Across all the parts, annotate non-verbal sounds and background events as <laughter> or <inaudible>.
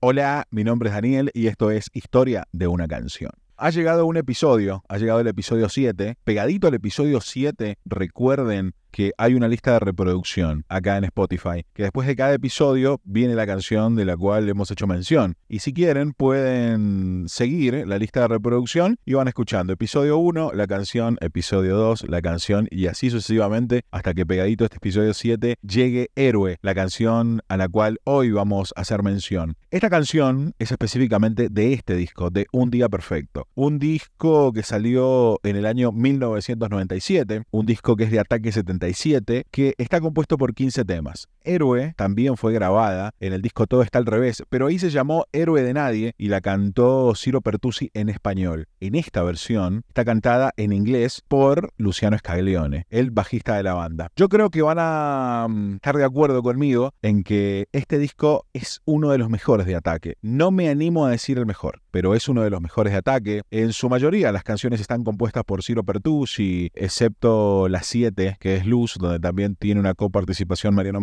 Hola, mi nombre es Daniel y esto es Historia de una canción. Ha llegado un episodio, ha llegado el episodio 7. Pegadito al episodio 7, recuerden que hay una lista de reproducción acá en Spotify, que después de cada episodio viene la canción de la cual hemos hecho mención. Y si quieren, pueden seguir la lista de reproducción y van escuchando episodio 1, la canción, episodio 2, la canción y así sucesivamente hasta que pegadito este episodio 7 llegue Héroe, la canción a la cual hoy vamos a hacer mención. Esta canción es específicamente de este disco, de Un Día Perfecto. Un disco que salió en el año 1997, un disco que es de Ataque 70 que está compuesto por 15 temas. Héroe también fue grabada en el disco Todo está al revés, pero ahí se llamó Héroe de Nadie y la cantó Ciro Pertusi en español. En esta versión está cantada en inglés por Luciano Scaglione, el bajista de la banda. Yo creo que van a mm, estar de acuerdo conmigo en que este disco es uno de los mejores de ataque. No me animo a decir el mejor, pero es uno de los mejores de ataque. En su mayoría las canciones están compuestas por Ciro Pertusi, excepto las 7, que es Luz, donde también tiene una coparticipación Mariano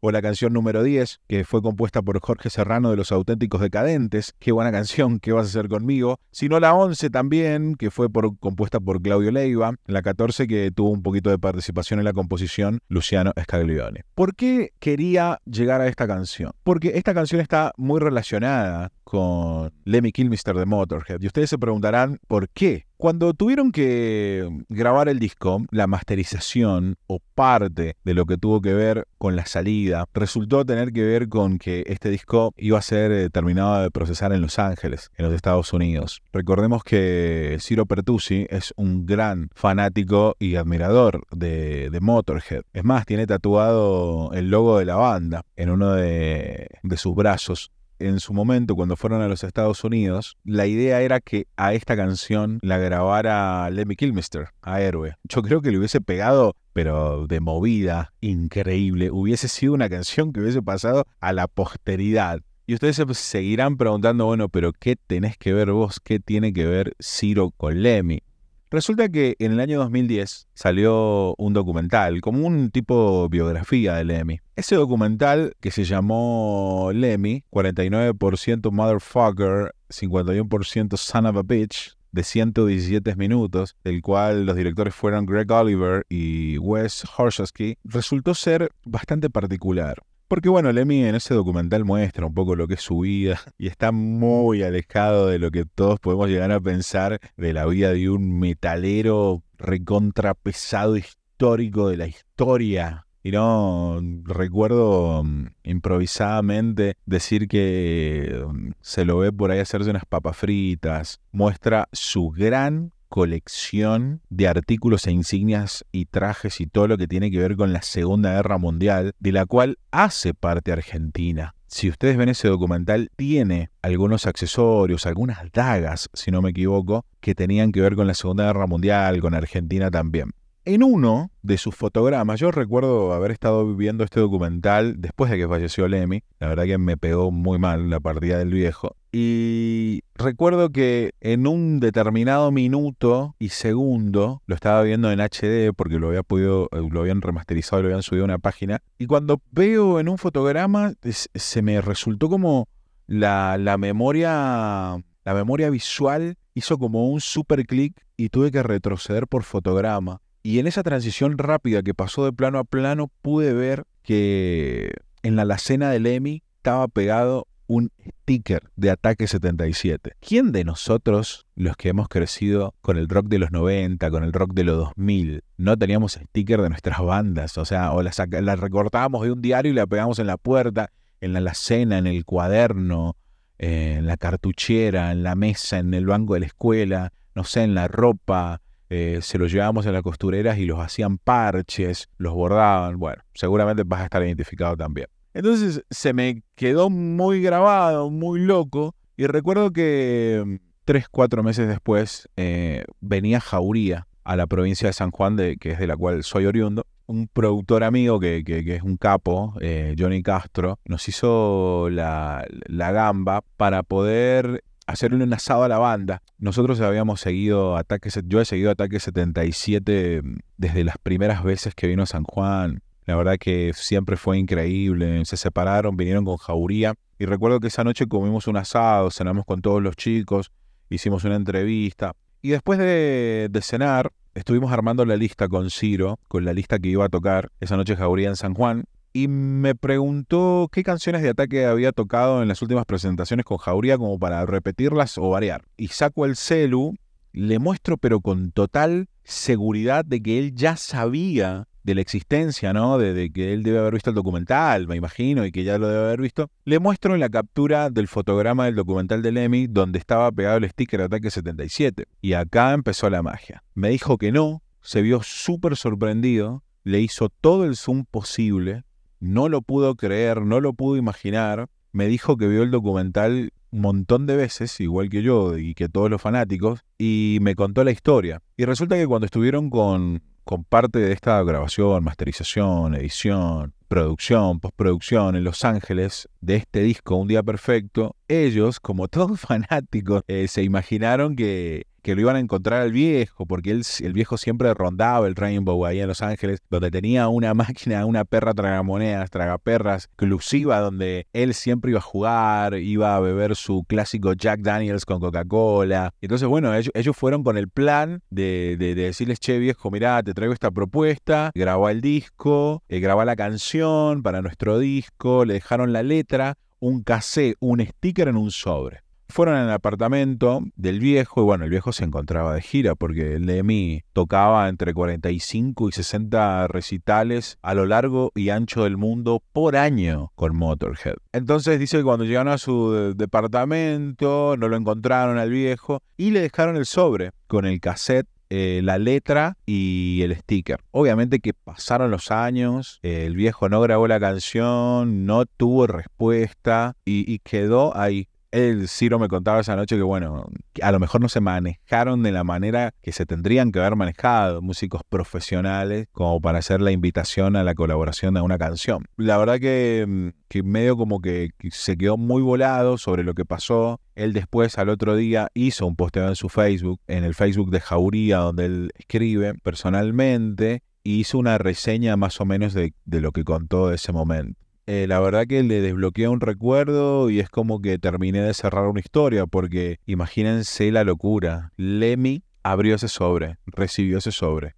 O la canción número 10, que fue compuesta por Jorge Serrano de Los Auténticos Decadentes, qué buena canción, ¿qué vas a hacer conmigo? Sino la 11 también, que fue compuesta por Claudio Leiva, la 14 que tuvo un poquito de participación en la composición Luciano Scaglione. ¿Por qué quería llegar a esta canción? Porque esta canción está muy relacionada con Lemmy Kilmister de Motorhead. Y ustedes se preguntarán por qué. Cuando tuvieron que grabar el disco, la masterización o parte de lo que tuvo que ver con la salida resultó tener que ver con que este disco iba a ser eh, terminado de procesar en Los Ángeles, en los Estados Unidos. Recordemos que Ciro Pertusi es un gran fanático y admirador de, Motorhead. Es más, tiene tatuado el logo de la banda en uno de, de sus brazos en su momento, cuando fueron a los Estados Unidos, la idea era que a esta canción la grabara Lemmy Kilmister, a Héroe. Yo creo que le hubiese pegado, pero de movida, increíble. Hubiese sido una canción que hubiese pasado a la posteridad. Y ustedes se seguirán preguntando, bueno, pero ¿qué tenés que ver vos? ¿Qué tiene que ver Ciro con Lemmy? Resulta que en el año 2010 salió un documental, como un tipo biografía de Lemmy. Ese documental que se llamó Lemmy, 49% Motherfucker, 51% Son of a Bitch, de 117 minutos, del cual los directores fueron Greg Oliver y Wes Horshaski, resultó ser bastante particular. Porque bueno, Lemmy en ese documental muestra un poco lo que es su vida <laughs> y está muy alejado de lo que todos podemos llegar a pensar de la vida de un metalero recontrapesado histórico de la historia. Y no recuerdo mm, improvisadamente decir que mm, se lo ve por ahí hacerse unas papas fritas. Muestra su gran colección de artículos e insignias y trajes y todo lo que tiene que ver con la Segunda Guerra Mundial, de la cual hace parte Argentina. Si ustedes ven ese documental, tiene algunos accesorios, algunas dagas, si no me equivoco, que tenían que ver con la Segunda Guerra Mundial, con Argentina también. En uno de sus fotogramas, yo recuerdo haber estado viviendo este documental después de que falleció Lemmy, la verdad que me pegó muy mal la partida del viejo, y recuerdo que en un determinado minuto y segundo, lo estaba viendo en HD porque lo había podido, eh, lo habían remasterizado y lo habían subido a una página, y cuando veo en un fotograma, se me resultó como la, la memoria, la memoria visual hizo como un super clic y tuve que retroceder por fotograma. Y en esa transición rápida que pasó de plano a plano, pude ver que en la alacena del EMI estaba pegado un sticker de Ataque 77. ¿Quién de nosotros, los que hemos crecido con el rock de los 90, con el rock de los 2000, no teníamos sticker de nuestras bandas? O sea, o las, recortábamos de un diario y la pegamos en la puerta, en la alacena, en el cuaderno, en la cartuchera, en la mesa, en el banco de la escuela, no sé, en la ropa, eh, se los llevábamos a las costureras y los hacían parches, los bordaban. Bueno, seguramente vas a estar identificado también. Entonces se me quedó muy grabado, muy loco. Y recuerdo que mm, tres, cuatro meses después eh, venía Jauría a la provincia de San Juan, de, que es de la cual soy oriundo. Un productor amigo que, es un capo, eh, Johnny Castro, nos hizo la, la gamba para poder hacerle un asado a la banda. Nosotros habíamos seguido Ataque, yo he seguido Ataque 77 mm, desde las primeras veces que vino a San Juan. La verdad que siempre fue increíble. Se separaron, vinieron con Jauría y recuerdo que esa noche comimos un asado, cenamos con todos los chicos, hicimos una entrevista. Y después de, de cenar, estuvimos armando la lista con Ciro, con la lista que iba a tocar esa noche Jauría en San Juan. Y me preguntó qué canciones de ataque había tocado en las últimas presentaciones con Jauría como para repetirlas o variar. Y saco el celu, le muestro pero con total seguridad de que él ya sabía de la existencia, ¿no? De, que él debe haber visto el documental, me imagino, y que ya lo debe haber visto, le muestro la captura del fotograma del documental de Lemmy donde estaba pegado el sticker Ataque 77. Y acá empezó la magia. Me dijo que no, se vio súper sorprendido, le hizo todo el zoom posible, no lo pudo creer, no lo pudo imaginar, me dijo que vio el documental un montón de veces, igual que yo y que todos los fanáticos, y me contó la historia. Y resulta que cuando estuvieron con, con parte de esta grabación, masterización, edición, producción, postproducción en Los Ángeles de este disco Un Día Perfecto, ellos, como todos <laughs> fanáticos, eh, se imaginaron que que lo iban a encontrar al viejo, porque él, el viejo siempre rondaba el Rainbow ahí en Los Ángeles, donde tenía una <laughs> máquina, una perra tragamonedas, tragaperras, exclusiva, donde él siempre iba a jugar, iba a beber su clásico Jack Daniels con Coca-Cola. Entonces, bueno, ellos, fueron con el plan de, decirles, che viejo, mirá, te traigo esta propuesta, grabó el disco, eh, grabó la canción para nuestro disco, le dejaron la letra, un cassette, un sticker en un sobre. Fueron al apartamento del viejo y bueno, el viejo se encontraba de gira porque Lemmy tocaba entre 45 y 60 recitales a lo largo y ancho del mundo por año con Motorhead. Entonces dice que cuando llegaron a su departamento no lo encontraron al viejo y le dejaron el sobre con el cassette eh, la letra y el sticker. Obviamente que pasaron los años, el viejo no grabó la canción, no tuvo respuesta y quedó ahí el Ciro me contaba esa noche que, bueno, a lo mejor no se manejaron de la manera que se tendrían que haber manejado músicos profesionales como para hacer la invitación a la colaboración de una canción. La verdad que, mm, que medio como que se quedó muy volado sobre lo que pasó. Él después, al otro día, hizo un posteo en su Facebook, en el Facebook de Jauría, donde él escribe personalmente, y hizo una reseña más o menos de, de lo que contó de ese momento. Eh, la verdad que le desbloquea un recuerdo y es como que terminé de cerrar una historia, porque imagínense la locura. Lemmy abrió ese sobre, recibió ese sobre,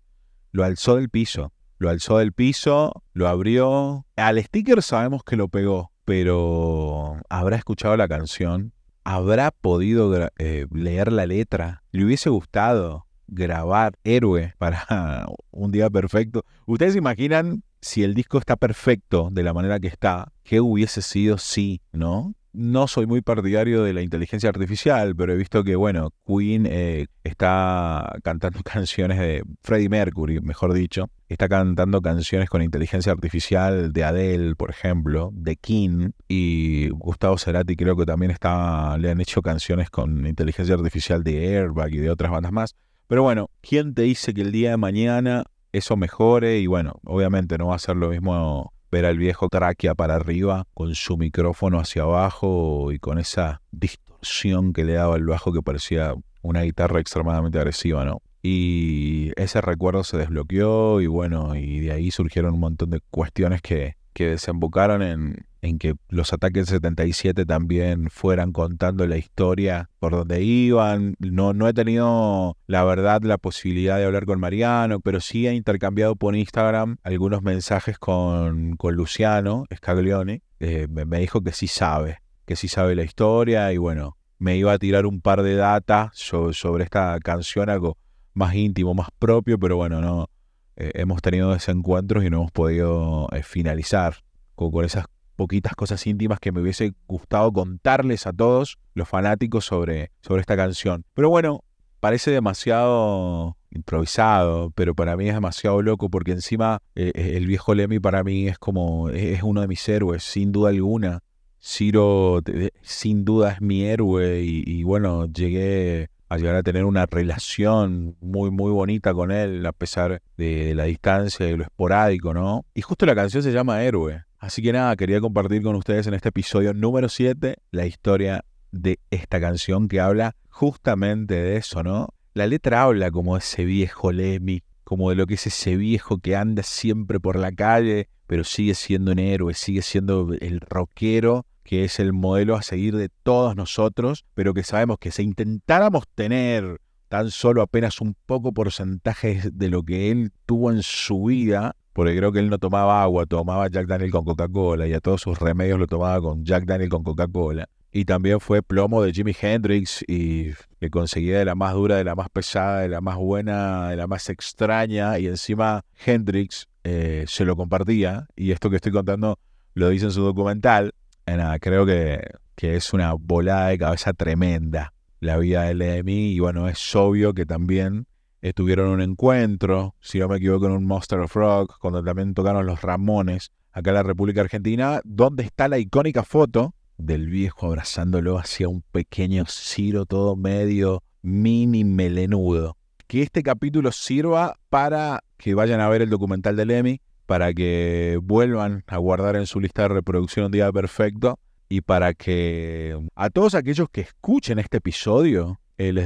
lo alzó del piso, lo alzó del piso, lo abrió. Al sticker sabemos que lo pegó, pero ¿habrá escuchado la canción? ¿Habrá podido eh, leer la letra? ¿Le hubiese gustado grabar Héroe para <laughs> un día perfecto? ¿Ustedes imaginan si el disco está perfecto de la manera que está, ¿qué hubiese sido si, no? No soy muy partidario de la inteligencia artificial, pero he visto que, bueno, Queen eh, está cantando <laughs> canciones de Freddie Mercury, mejor dicho. Está cantando canciones con inteligencia artificial de Adele, por ejemplo, de King. Y Gustavo Cerati creo que también está, le han hecho canciones con inteligencia artificial de Airbag y de otras bandas más. Pero bueno, ¿quién te dice que el día de mañana eso mejore y bueno, obviamente no va a ser lo mismo ver al viejo tráquea para arriba con su micrófono hacia abajo y con esa distorsión que le daba el bajo que parecía una guitarra extremadamente agresiva, ¿no? Y ese recuerdo se desbloqueó y bueno, y de ahí surgieron un montón de cuestiones que, que desembocaron en, en que los ataques 77 también fueran contando la historia por donde iban. No, no he tenido, la verdad, la posibilidad de hablar con Mariano, pero sí he intercambiado por Instagram algunos mensajes con, con Luciano Scaglione. Eh, me, dijo que sí sabe, que sí sabe la historia y bueno, me iba a tirar un par de data sobre, esta canción, algo más íntimo, más propio, pero bueno, no. Eh, hemos tenido desencuentros y no hemos podido eh, finalizar con, con esas poquitas cosas íntimas que me hubiese gustado contarles a todos los fanáticos sobre, sobre esta canción. Pero bueno, parece demasiado improvisado, pero para mí es demasiado loco porque encima eh, eh, el viejo Lemmy para mí es como, es uno de mis héroes, sin duda alguna. Ciro sin duda es mi héroe y, bueno, llegué a llegar a tener una relación muy muy bonita con él a pesar de la distancia y lo esporádico, ¿no? Y justo la canción se llama Héroe. Así que nada, quería compartir con ustedes en este episodio número 7 la historia de esta canción que habla justamente de eso, ¿no? La letra habla como de ese viejo Lemmy, como de lo que es ese viejo que anda siempre por la calle, pero sigue siendo un héroe, sigue siendo el rockero que es el modelo a seguir de todos nosotros, pero que sabemos que si intentáramos tener tan solo apenas un poco porcentaje de lo que él tuvo en su vida, porque creo que él no tomaba agua, tomaba Jack Daniel con Coca-Cola y a todos sus remedios lo tomaba con Jack Daniel con Coca-Cola. Y también fue plomo de Jimi Hendrix y que conseguía de la más dura, de la más pesada, de la más buena, de la más extraña. Y encima Hendrix eh, se lo compartía. Y esto que estoy contando lo dice en su documental. Nada, creo que, que es una volada de cabeza tremenda la vida de Lemmy. Y bueno, es obvio que también tuvieron un encuentro, si no me equivoco, en un Monster of Rock, cuando también tocaron los Ramones acá en la República Argentina, donde está la icónica foto del viejo abrazándolo hacia un pequeño Ciro todo medio mini melenudo. Que este capítulo sirva para que vayan a ver el documental de Lemmy, para que vuelvan a guardar en su lista de reproducción un día perfecto y para que a todos aquellos que escuchen este episodio,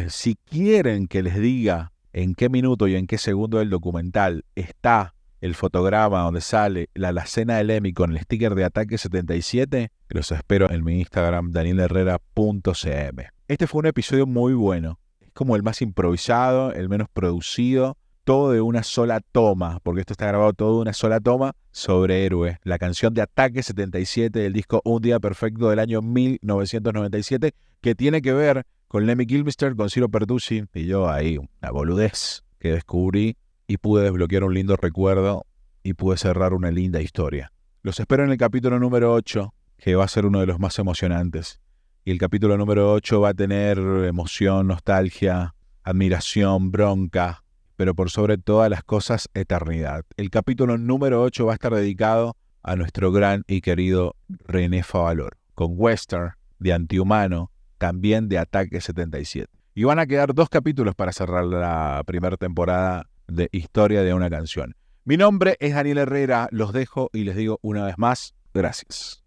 si quieren que les diga en qué minuto y en qué segundo del documental está el fotograma donde sale la alacena de Lemmy con el sticker de Ataque 77, los espero en mi Instagram danielherrera.cm. Este fue un episodio muy bueno. Es como el más improvisado, el menos producido, todo de una sola toma, porque esto está grabado todo de una sola toma sobre Héroe, la canción de Ataque 77 del disco Un Día Perfecto del año 1997, que tiene que ver con Lemmy Kilmister, con Ciro Pertucci y yo ahí, una boludez que descubrí y pude desbloquear un lindo recuerdo y pude cerrar una linda historia. Los espero en el capítulo número 8, que va a ser uno de los más emocionantes. Y el capítulo número 8 va a tener emoción, nostalgia, admiración, bronca, pero por sobre todas las cosas, eternidad. El capítulo número 8 va a estar dedicado a nuestro gran y querido René Favalor, con Western, de Antihumano, también de Ataque 77. Y van a quedar dos capítulos para cerrar la primera temporada de Historia de una canción. Mi nombre es Daniel Herrera, los dejo y les digo una vez más, gracias.